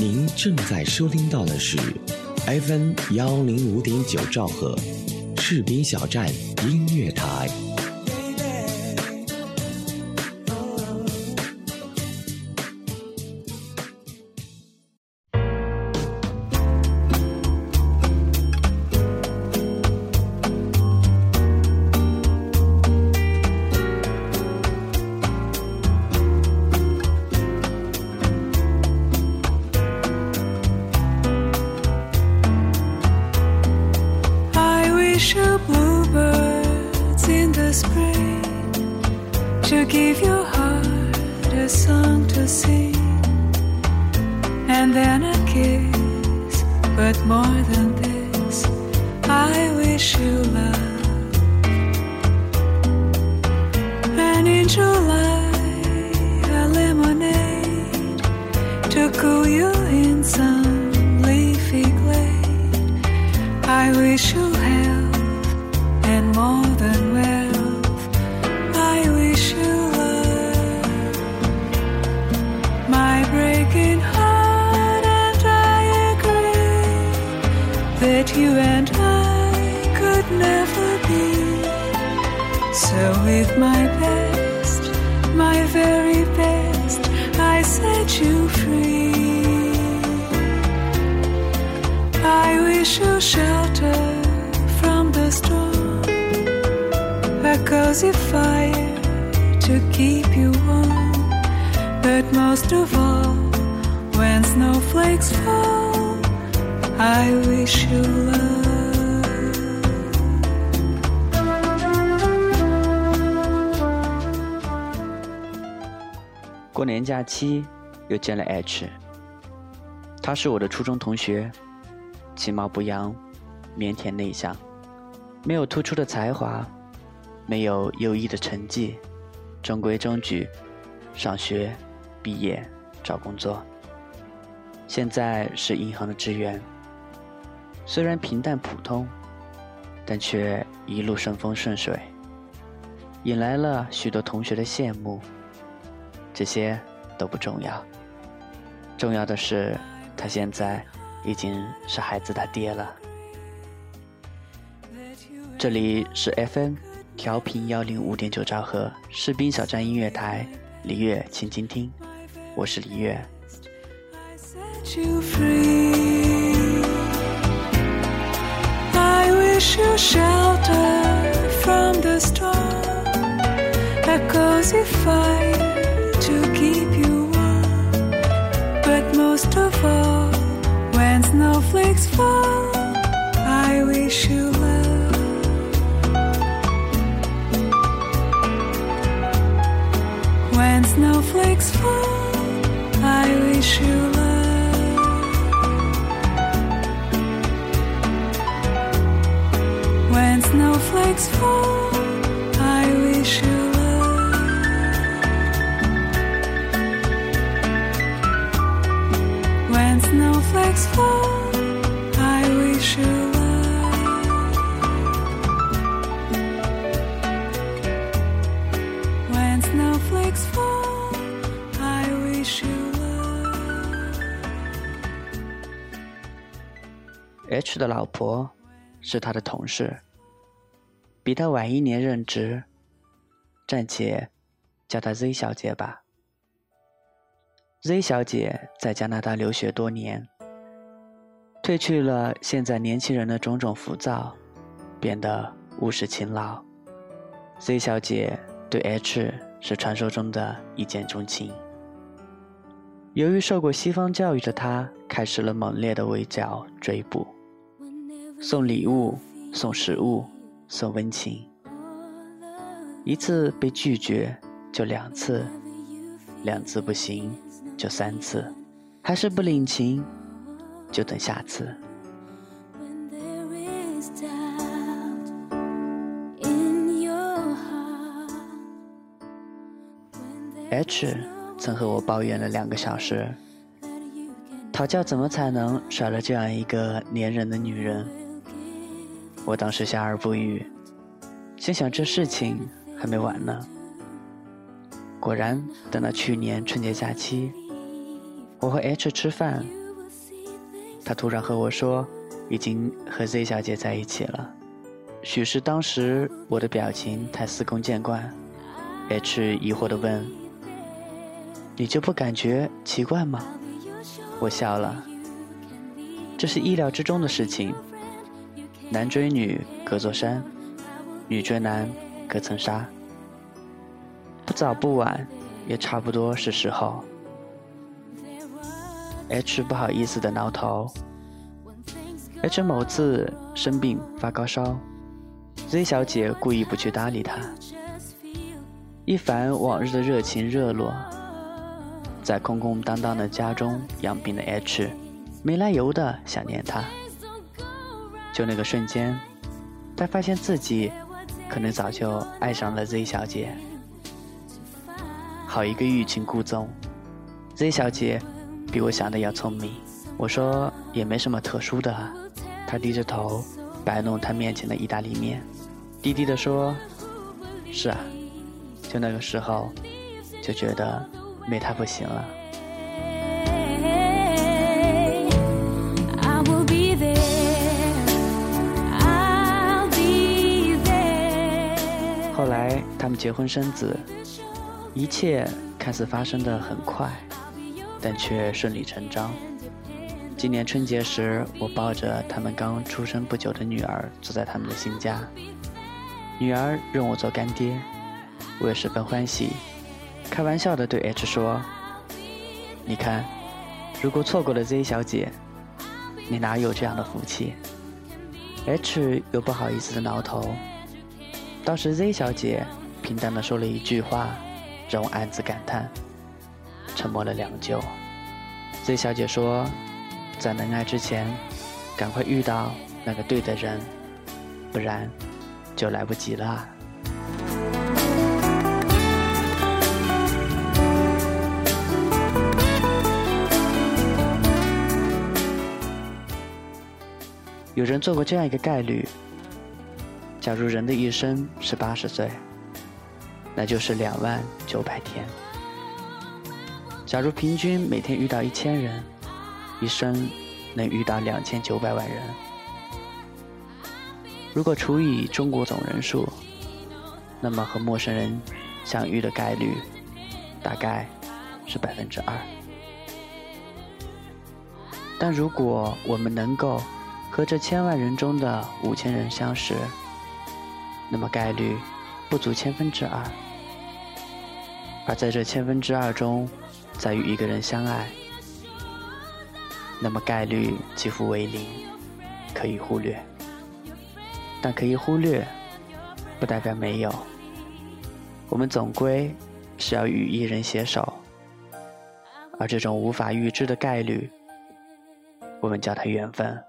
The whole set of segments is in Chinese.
您正在收听到的是 FM 幺零五点九兆赫，赤兵小站音乐台。假期又见了 H，他是我的初中同学，其貌不扬，腼腆内向，没有突出的才华。没有优异的成绩，中规中矩，上学、毕业、找工作。现在是银行的职员，虽然平淡普通，但却一路顺风顺水，引来了许多同学的羡慕。这些都不重要，重要的是他现在已经是孩子他爹了。这里是 FM。调频幺零五点九兆赫，士兵小站音乐台，李月，请倾听，我是李月。most of all when snowflakes fall. I wish you well. When snowflakes fall, I wish you love. When snowflakes fall, I wish you. Flexfa highly shoe lsh 的老婆是他的同事，比他晚一年任职，暂且叫她 Z 小姐吧。Z 小姐在加拿大留学多年，褪去了现在年轻人的种种浮躁，变得务实勤劳。C 小姐对 H 是传说中的一见钟情。由于受过西方教育的她，开始了猛烈的围剿追捕。送礼物，送食物，送温情。一次被拒绝就两次，两次不行就三次，还是不领情就等下次。H 曾和我抱怨了两个小时，讨教怎么才能甩了这样一个粘人的女人。我当时笑而不语，心想这事情还没完呢。果然，等到去年春节假期，我和 H 吃饭，他突然和我说，已经和 Z 小姐在一起了。许是当时我的表情太司空见惯，H 疑惑地问：“你就不感觉奇怪吗？”我笑了，这是意料之中的事情。男追女隔座山，女追男隔层纱。不早不晚，也差不多是时候。H 不好意思的挠头。H 某次生病发高烧，Z 小姐故意不去搭理他。一反往日的热情热络，在空空荡荡的家中养病的 H，没来由的想念他。就那个瞬间，他发现自己可能早就爱上了 Z 小姐。好一个欲擒故纵！Z 小姐比我想的要聪明。我说也没什么特殊的。他低着头摆弄他面前的意大利面，低低的说：“是啊，就那个时候就觉得没他不行了。”后来他们结婚生子。一切看似发生的很快，但却顺理成章。今年春节时，我抱着他们刚出生不久的女儿坐在他们的新家，女儿认我做干爹，我也十分欢喜，开玩笑的对 H 说：“你看，如果错过了 Z 小姐，你哪有这样的福气？”H 又不好意思的挠头，当时 Z 小姐平淡的说了一句话。让我暗自感叹，沉默了良久。Z 小姐说：“在能爱之前，赶快遇到那个对的人，不然就来不及了。”有人做过这样一个概率：假如人的一生是八十岁。那就是两万九百天。假如平均每天遇到一千人，一生能遇到两千九百万人。如果除以中国总人数，那么和陌生人相遇的概率大概是百分之二。但如果我们能够和这千万人中的五千人相识，那么概率。不足千分之二，而在这千分之二中，在与一个人相爱，那么概率几乎为零，可以忽略。但可以忽略，不代表没有。我们总归是要与一人携手，而这种无法预知的概率，我们叫它缘分。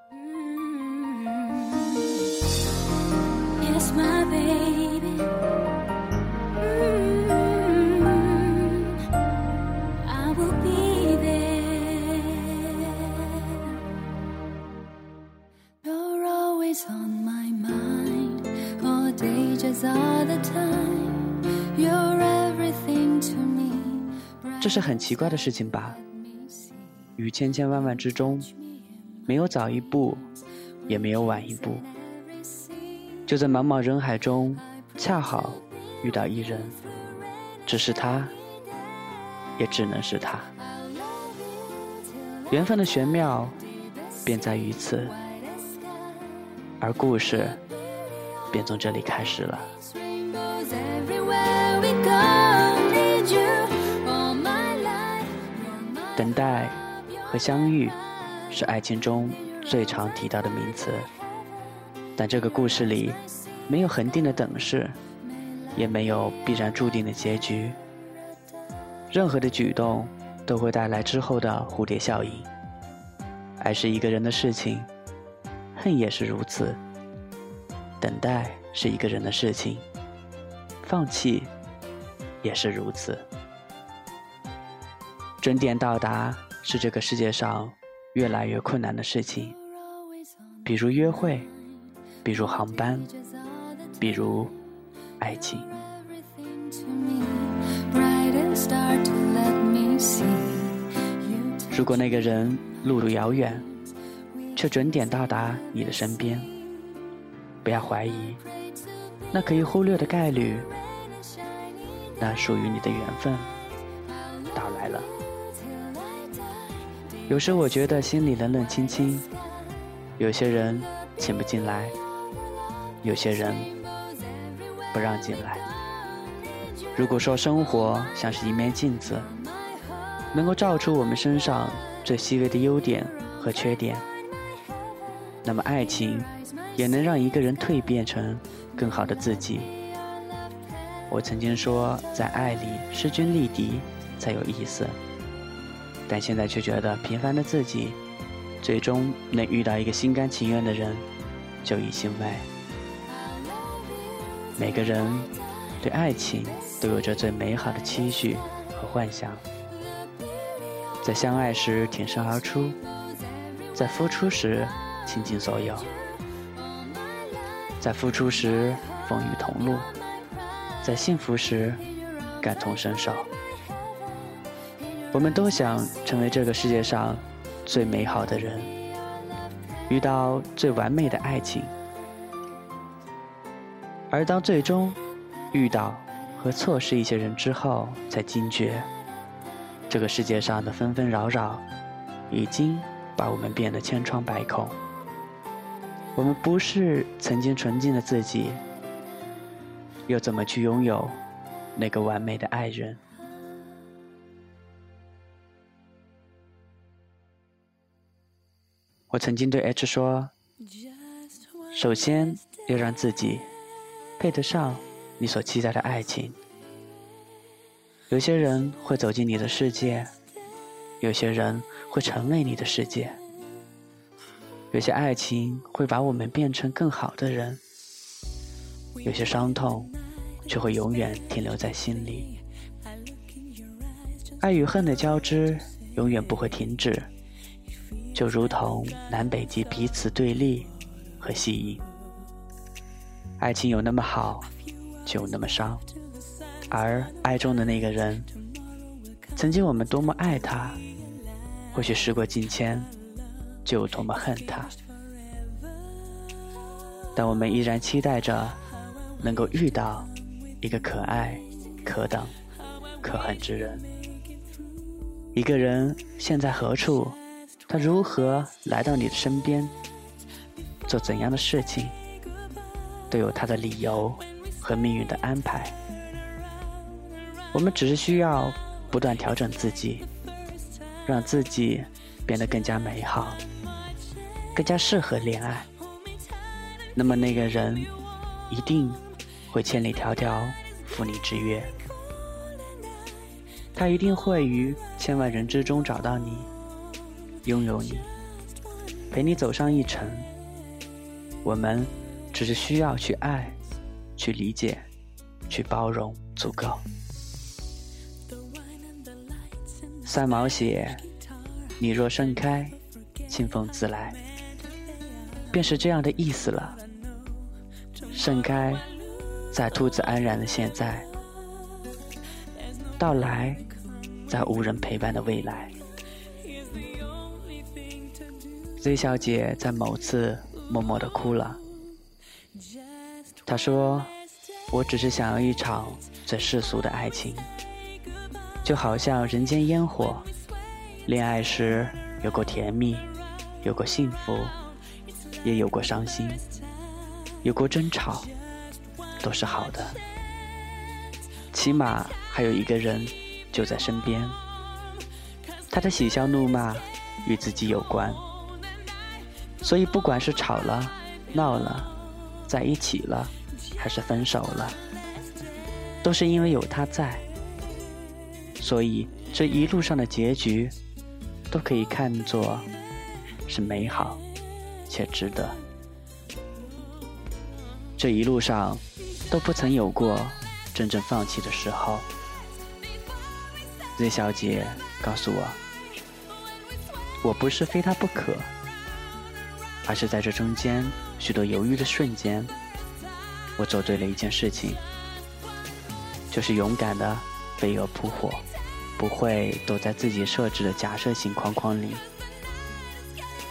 是很奇怪的事情吧？于千千万万之中，没有早一步，也没有晚一步，就在茫茫人海中，恰好遇到一人，只是他，也只能是他。缘分的玄妙，便在于此，而故事。便从这里开始了。等待和相遇是爱情中最常提到的名词，但这个故事里没有恒定的等式，也没有必然注定的结局。任何的举动都会带来之后的蝴蝶效应。爱是一个人的事情，恨也是如此。等待是一个人的事情，放弃也是如此。准点到达是这个世界上越来越困难的事情，比如约会，比如航班，比如爱情。如果那个人路途遥远，却准点到达你的身边。不要怀疑，那可以忽略的概率，那属于你的缘分到来了。有时我觉得心里冷冷清清，有些人请不进来，有些人不让进来。如果说生活像是一面镜子，能够照出我们身上最细微的优点和缺点，那么爱情也能让一个人蜕变成更好的自己。我曾经说，在爱里势均力敌才有意思。但现在却觉得平凡的自己，最终能遇到一个心甘情愿的人，就已欣慰。每个人对爱情都有着最美好的期许和幻想，在相爱时挺身而出，在付出时倾尽所有，在付出时风雨同路，在幸福时感同身受。我们都想成为这个世界上最美好的人，遇到最完美的爱情。而当最终遇到和错失一些人之后，才惊觉，这个世界上的纷纷扰扰，已经把我们变得千疮百孔。我们不是曾经纯净的自己，又怎么去拥有那个完美的爱人？我曾经对 H 说：“首先要让自己配得上你所期待的爱情。有些人会走进你的世界，有些人会成为你的世界。有些爱情会把我们变成更好的人，有些伤痛却会永远停留在心里。爱与恨的交织永远不会停止。”就如同南北极彼此对立和吸引，爱情有那么好，就有那么伤。而爱中的那个人，曾经我们多么爱他，或许时过境迁，就有多么恨他。但我们依然期待着，能够遇到一个可爱、可等、可恨之人。一个人现在何处？他如何来到你的身边，做怎样的事情，都有他的理由和命运的安排。我们只是需要不断调整自己，让自己变得更加美好，更加适合恋爱。那么那个人一定会千里迢迢赴你之约，他一定会于千万人之中找到你。拥有你，陪你走上一程。我们只是需要去爱，去理解，去包容，足够。三毛写：“你若盛开，清风自来。”便是这样的意思了。盛开，在兔子安然的现在；到来，在无人陪伴的未来。Z 小姐在某次默默的哭了。她说：“我只是想要一场最世俗的爱情，就好像人间烟火。恋爱时有过甜蜜，有过幸福，也有过伤心，有过争吵，都是好的。起码还有一个人就在身边，他的喜笑怒骂与自己有关。”所以，不管是吵了、闹了、在一起了，还是分手了，都是因为有他在。所以，这一路上的结局，都可以看作是美好且值得。这一路上都不曾有过真正放弃的时候。Z 小姐告诉我，我不是非他不可。而是在这中间许多犹豫的瞬间，我做对了一件事情，就是勇敢的飞蛾扑火，不会躲在自己设置的假设性框框里。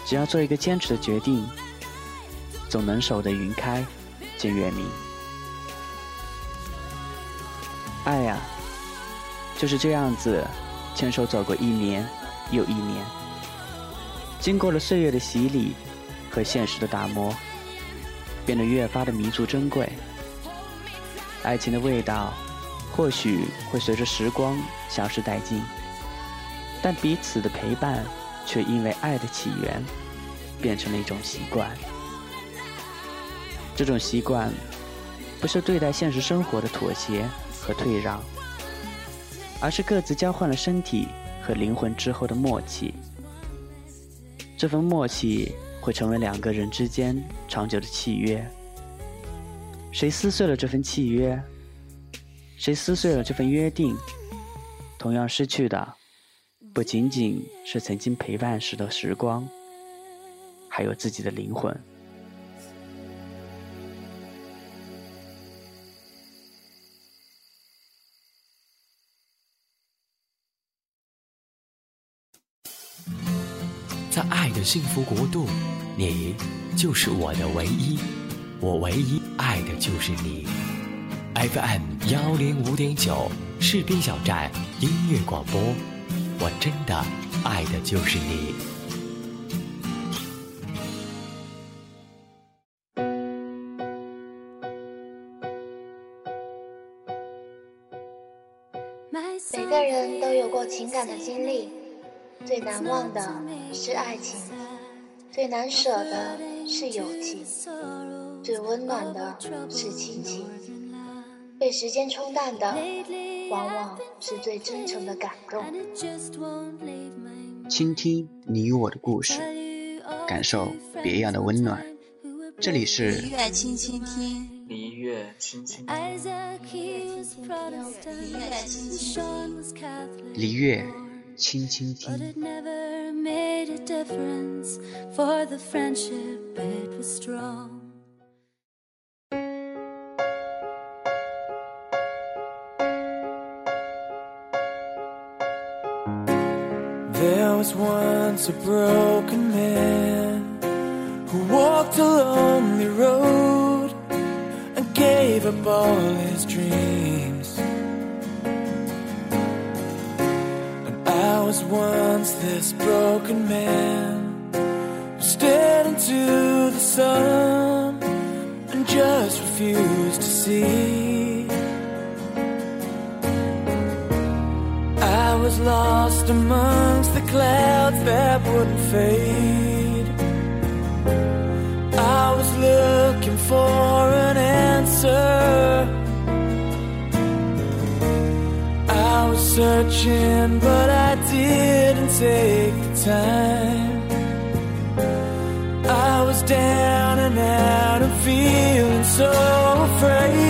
只要做一个坚持的决定，总能守得云开见月明。爱呀，就是这样子，牵手走过一年又一年，经过了岁月的洗礼和现实的打磨，变得越发的弥足珍贵。爱情的味道，或许会随着时光消失殆尽，但彼此的陪伴，却因为爱的起源，变成了一种习惯。这种习惯，不是对待现实生活的妥协。和退让，而是各自交换了身体和灵魂之后的默契。这份默契会成为两个人之间长久的契约。谁撕碎了这份契约，谁撕碎了这份约定，同样失去的不仅仅是曾经陪伴时的时光，还有自己的灵魂。幸福国度，你就是我的唯一，我唯一爱的就是你。FM 幺零五点九士兵小站音乐广播，我真的爱的就是你。每个人都有过情感的经历。最难忘的是爱情，最难舍的是友情，最温暖的是亲情。被时间冲淡的，往往是最真诚的感动。倾听你与我的故事，感受别样的温暖。这里是璃月轻轻听，璃月轻轻听，璃月。轻轻听。But it never made a difference for the friendship it was strong. There was once a broken man who walked a lonely road and gave up all his dreams. Was once this broken man stared into the sun and just refused to see. I was lost amongst the clouds that wouldn't fade. I was looking for an answer. I was searching, but I didn't take the time. I was down and out and feeling so afraid.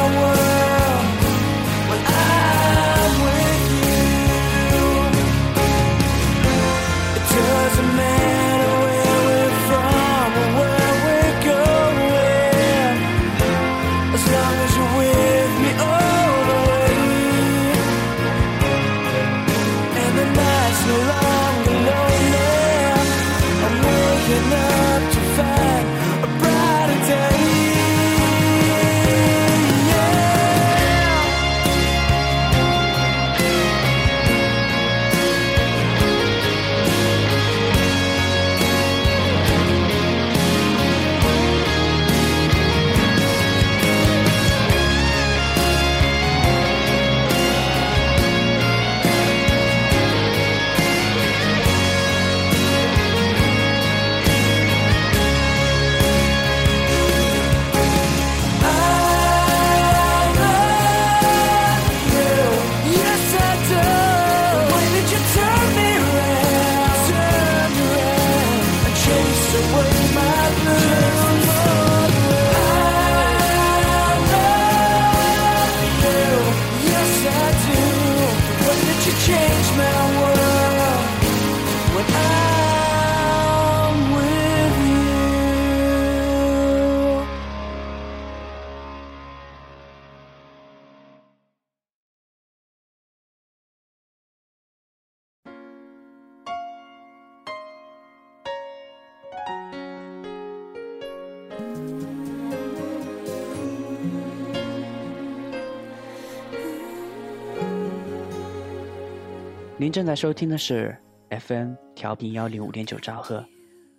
正在收听的是 FM 调频幺零五点九兆赫，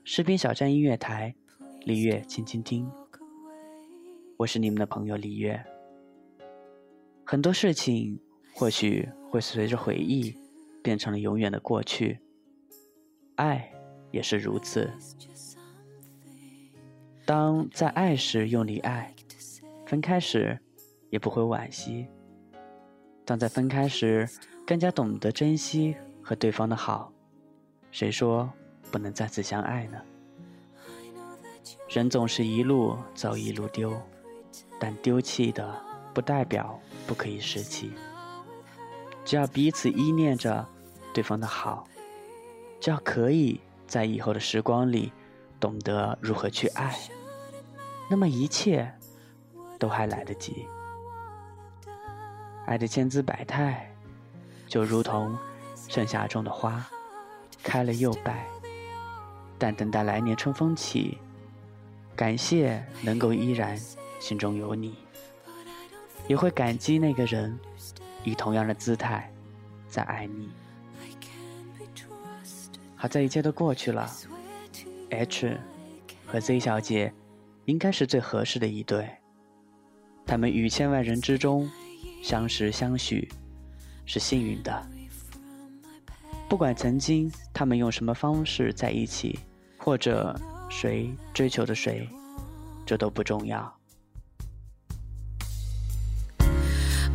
士兵小站音乐台，李月轻轻听。我是你们的朋友李月。很多事情或许会随着回忆变成了永远的过去，爱也是如此。当在爱时用力爱，分开时也不会惋惜。当在分开时更加懂得珍惜和对方的好，谁说不能再次相爱呢？人总是一路走一路丢，但丢弃的不代表不可以拾起。只要彼此依念着对方的好，只要可以在以后的时光里懂得如何去爱，那么一切都还来得及。爱的千姿百态，就如同盛夏中的花，开了又败。但等待来年春风起，感谢能够依然心中有你，也会感激那个人以同样的姿态在爱你。好在一切都过去了，H 和 Z 小姐应该是最合适的一对，他们于千万人之中。相识相许，是幸运的。不管曾经他们用什么方式在一起，或者谁追求着谁，这都不重要。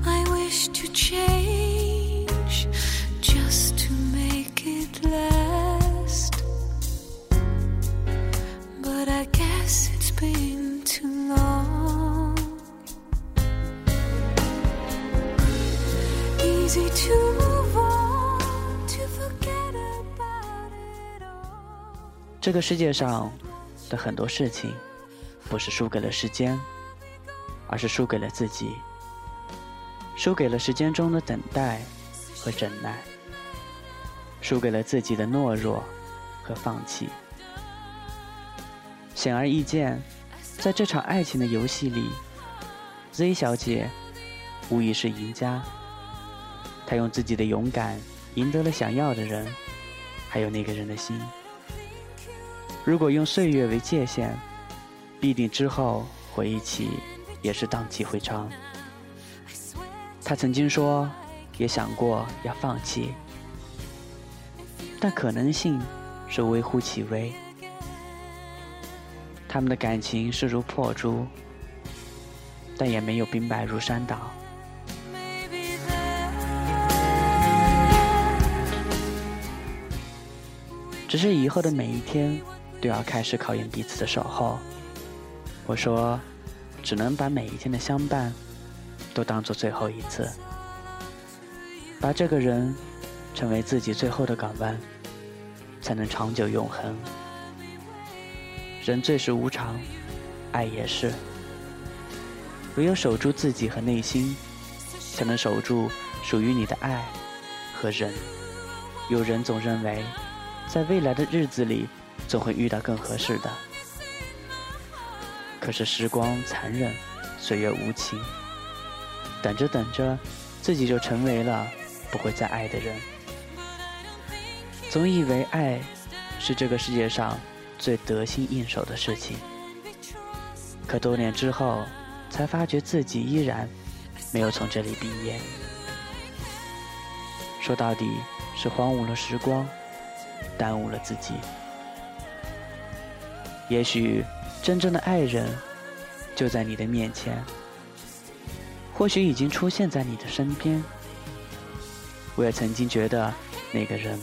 I wish to change 这个世界上的很多事情，不是输给了时间，而是输给了自己，输给了时间中的等待和忍耐，输给了自己的懦弱和放弃。显而易见，在这场爱情的游戏里，Z 小姐无疑是赢家。她用自己的勇敢赢得了想要的人，还有那个人的心。如果用岁月为界限，必定之后回忆起也是荡气回肠。他曾经说，也想过要放弃，但可能性是微乎其微。他们的感情势如破竹，但也没有兵败如山倒。只是以后的每一天就要开始考验彼此的守候。我说，只能把每一天的相伴都当做最后一次，把这个人成为自己最后的港湾，才能长久永恒。人最是无常，爱也是。唯有守住自己和内心，才能守住属于你的爱和人。有人总认为，在未来的日子里，总会遇到更合适的。可是时光残忍，岁月无情，等着等着，自己就成为了不会再爱的人。总以为爱是这个世界上最得心应手的事情，可多年之后，才发觉自己依然没有从这里毕业。说到底，是荒芜了时光，耽误了自己。也许真正的爱人就在你的面前，或许已经出现在你的身边。我也曾经觉得那个人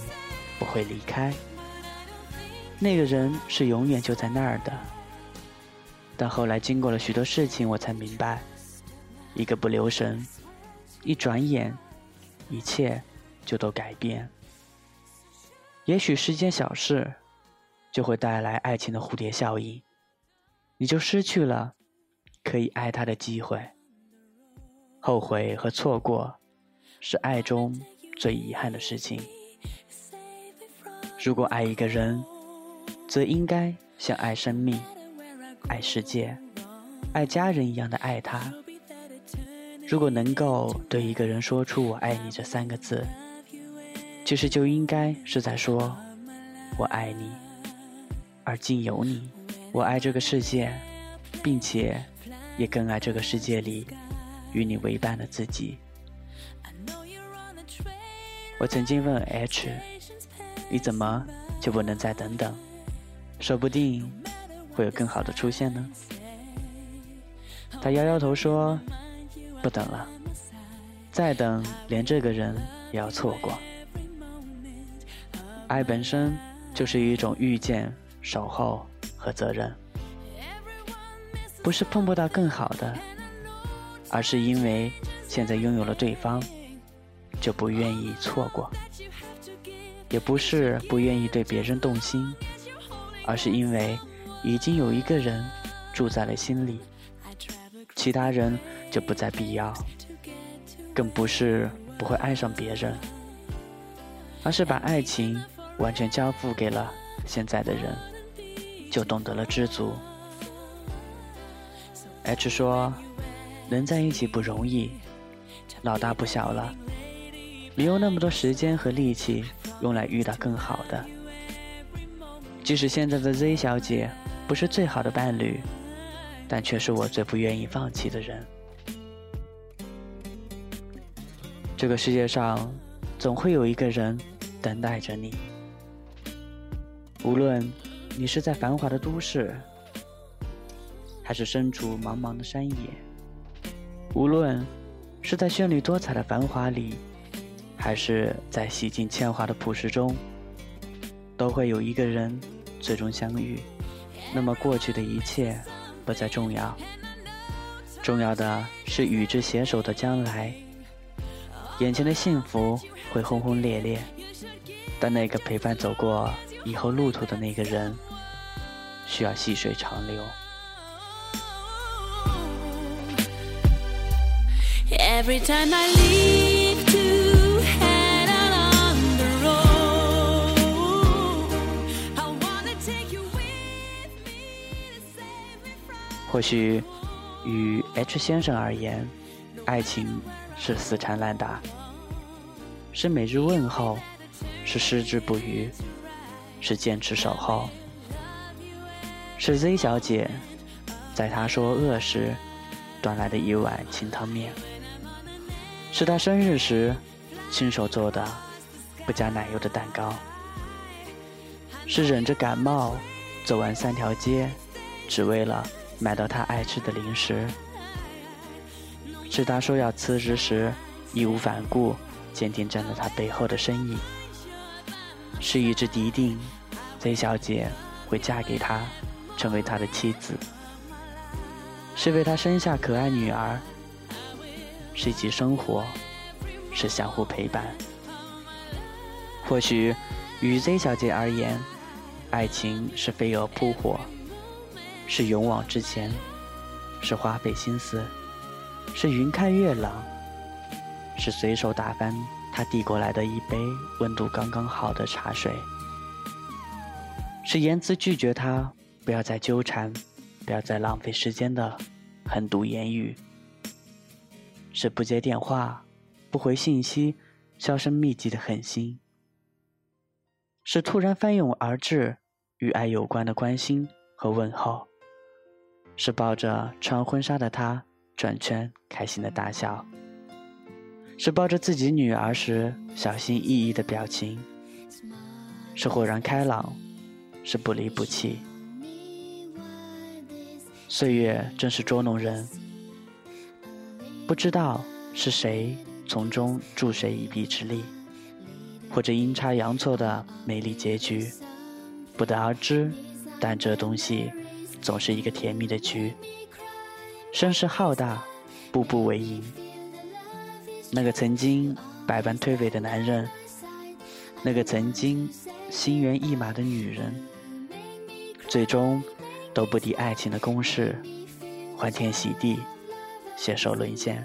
不会离开，那个人是永远就在那儿的。但后来经过了许多事情，我才明白，一个不留神，一转眼，一切就都改变。也许是件小事，就会带来爱情的蝴蝶效应，你就失去了可以爱他的机会。后悔和错过，是爱中最遗憾的事情。如果爱一个人，则应该像爱生命。爱世界、爱家人一样的爱他。如果能够对一个人说出“我爱你”这三个字，其实就应该是在说“我爱你”，而今有你，我爱这个世界，并且也更爱这个世界里与你为伴的自己。我曾经问 H：“ 你怎么就不能再等等？说不定……”会有更好的出现呢？他摇摇头说：“不等了，再等连这个人也要错过。爱本身就是一种遇见、守候和责任，不是碰不到更好的，而是因为现在拥有了对方，就不愿意错过；也不是不愿意对别人动心，而是因为。”已经有一个人住在了心里，其他人就不再必要，更不是不会爱上别人，而是把爱情完全交付给了现在的人，就懂得了知足。H 说：“能在一起不容易，老大不小了，没有那么多时间和力气用来遇到更好的。即使现在的 Z 小姐。”不是最好的伴侣，但却是我最不愿意放弃的人。这个世界上，总会有一个人等待着你。无论你是在繁华的都市，还是身处茫茫的山野；无论是在绚丽多彩的繁华里，还是在洗尽铅华的朴实中，都会有一个人最终相遇。那么过去的一切不再重要，重要的是与之携手的将来。眼前的幸福会轰轰烈烈，但那个陪伴走过以后路途的那个人，需要细水长流。Every time I leave to head out on the road, I wanna take you with me to save me from. 或许，与 H 先生而言，爱情是死缠烂打，是每日问候，是矢志不渝，是坚持守候。是 Z 小姐，在他说饿时，端来的一碗清汤面；是他生日时，亲手做的不加奶油的蛋糕；是忍着感冒，走完三条街，只为了买到他爱吃的零食；是他说要辞职时，义无反顾，坚定站在他背后的身影；是一直笃定，Z 小姐会嫁给他，成为他的妻子。是为他生下可爱女儿，是一起生活，是相互陪伴。或许，与 Z 小姐而言，爱情是飞蛾扑火，是勇往直前，是花费心思，是云开月朗，是随手打翻他递过来的一杯温度刚刚好的茶水，是言辞拒绝他不要再纠缠，不要再浪费时间的狠毒言语，是不接电话、不回信息、销声匿迹的狠心。是突然翻涌而至与爱有关的关心和问候，是抱着穿婚纱的他转圈开心的大笑，是抱着自己女儿时小心翼翼的表情，是豁然开朗，是不离不弃。岁月真是捉弄人，不知道是谁从中助谁一臂之力。或者阴差阳错的美丽结局，不得而知。但这东西总是一个甜蜜的局，声势浩大，步步为营。那个曾经百般推诿的男人，那个曾经心猿意马的女人，最终都不敌爱情的攻势，欢天喜地，携手沦陷。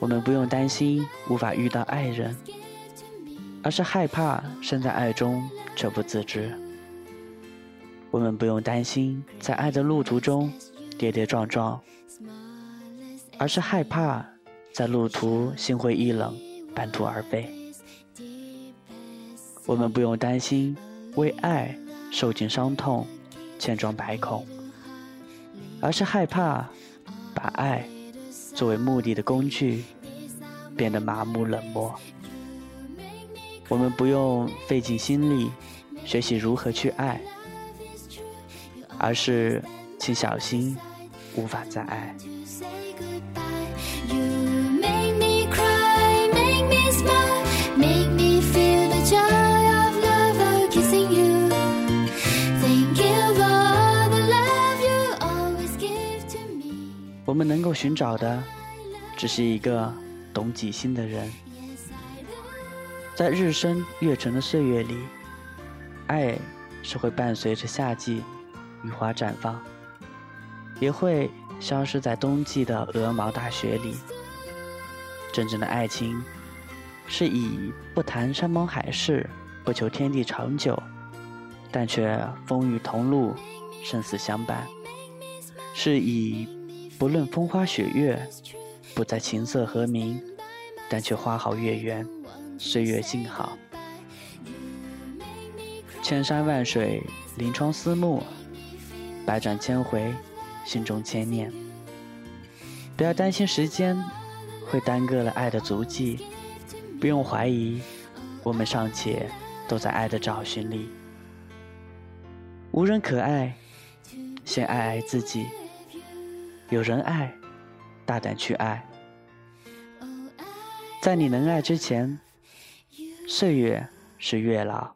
我们不用担心无法遇到爱人。而是害怕身在爱中却不自知。我们不用担心在爱的路途中跌跌撞撞，而是害怕在路途心灰意冷、半途而废。我们不用担心为爱受尽伤痛、千疮百孔，而是害怕把爱作为目的的工具变得麻木冷漠。我们不用费尽心力学习如何去爱，而是请小心无法再爱。我们能够寻找的，只是一个懂己心的人。在日升月沉的岁月里，爱是会伴随着夏季雨花绽放，也会消失在冬季的鹅毛大雪里。真正的爱情，是以不谈山盟海誓，不求天地长久，但却风雨同路，生死相伴；是以不论风花雪月，不再琴瑟和鸣，但却花好月圆。岁月静好，千山万水，临窗思慕，百转千回，心中牵念。不要担心时间会耽搁了爱的足迹，不用怀疑，我们尚且都在爱的找寻里。无人可爱，先爱爱自己；有人爱，大胆去爱。在你能爱之前。岁月是月老，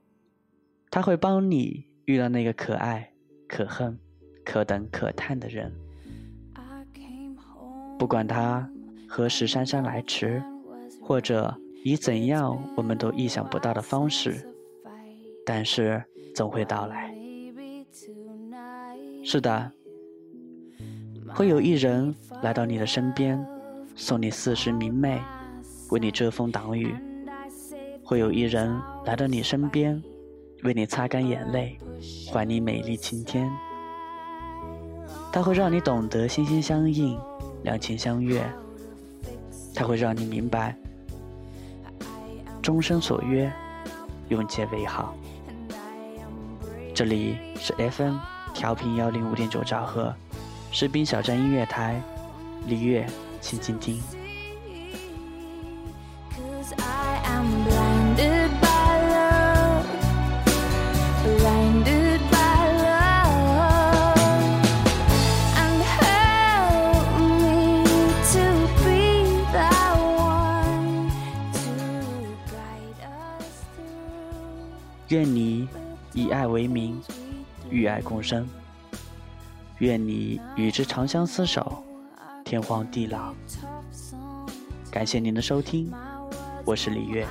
他会帮你遇到那个可爱、可恨、可等、可叹的人。不管他何时姗姗来迟，或者以怎样我们都意想不到的方式，但是总会到来。是的，会有一人来到你的身边，送你四时明媚，为你遮风挡雨。会有一人来到你身边，为你擦干眼泪，还你美丽晴天。他会让你懂得心心相印，两情相悦。他会让你明白，终生所约，永结为好。这里是 FM 调频幺零五点九兆赫，士兵小站音乐台，李月，请倾听。愿你以爱为名，与爱共生。愿你与之长相厮守，天荒地老。感谢您的收听，我是李月。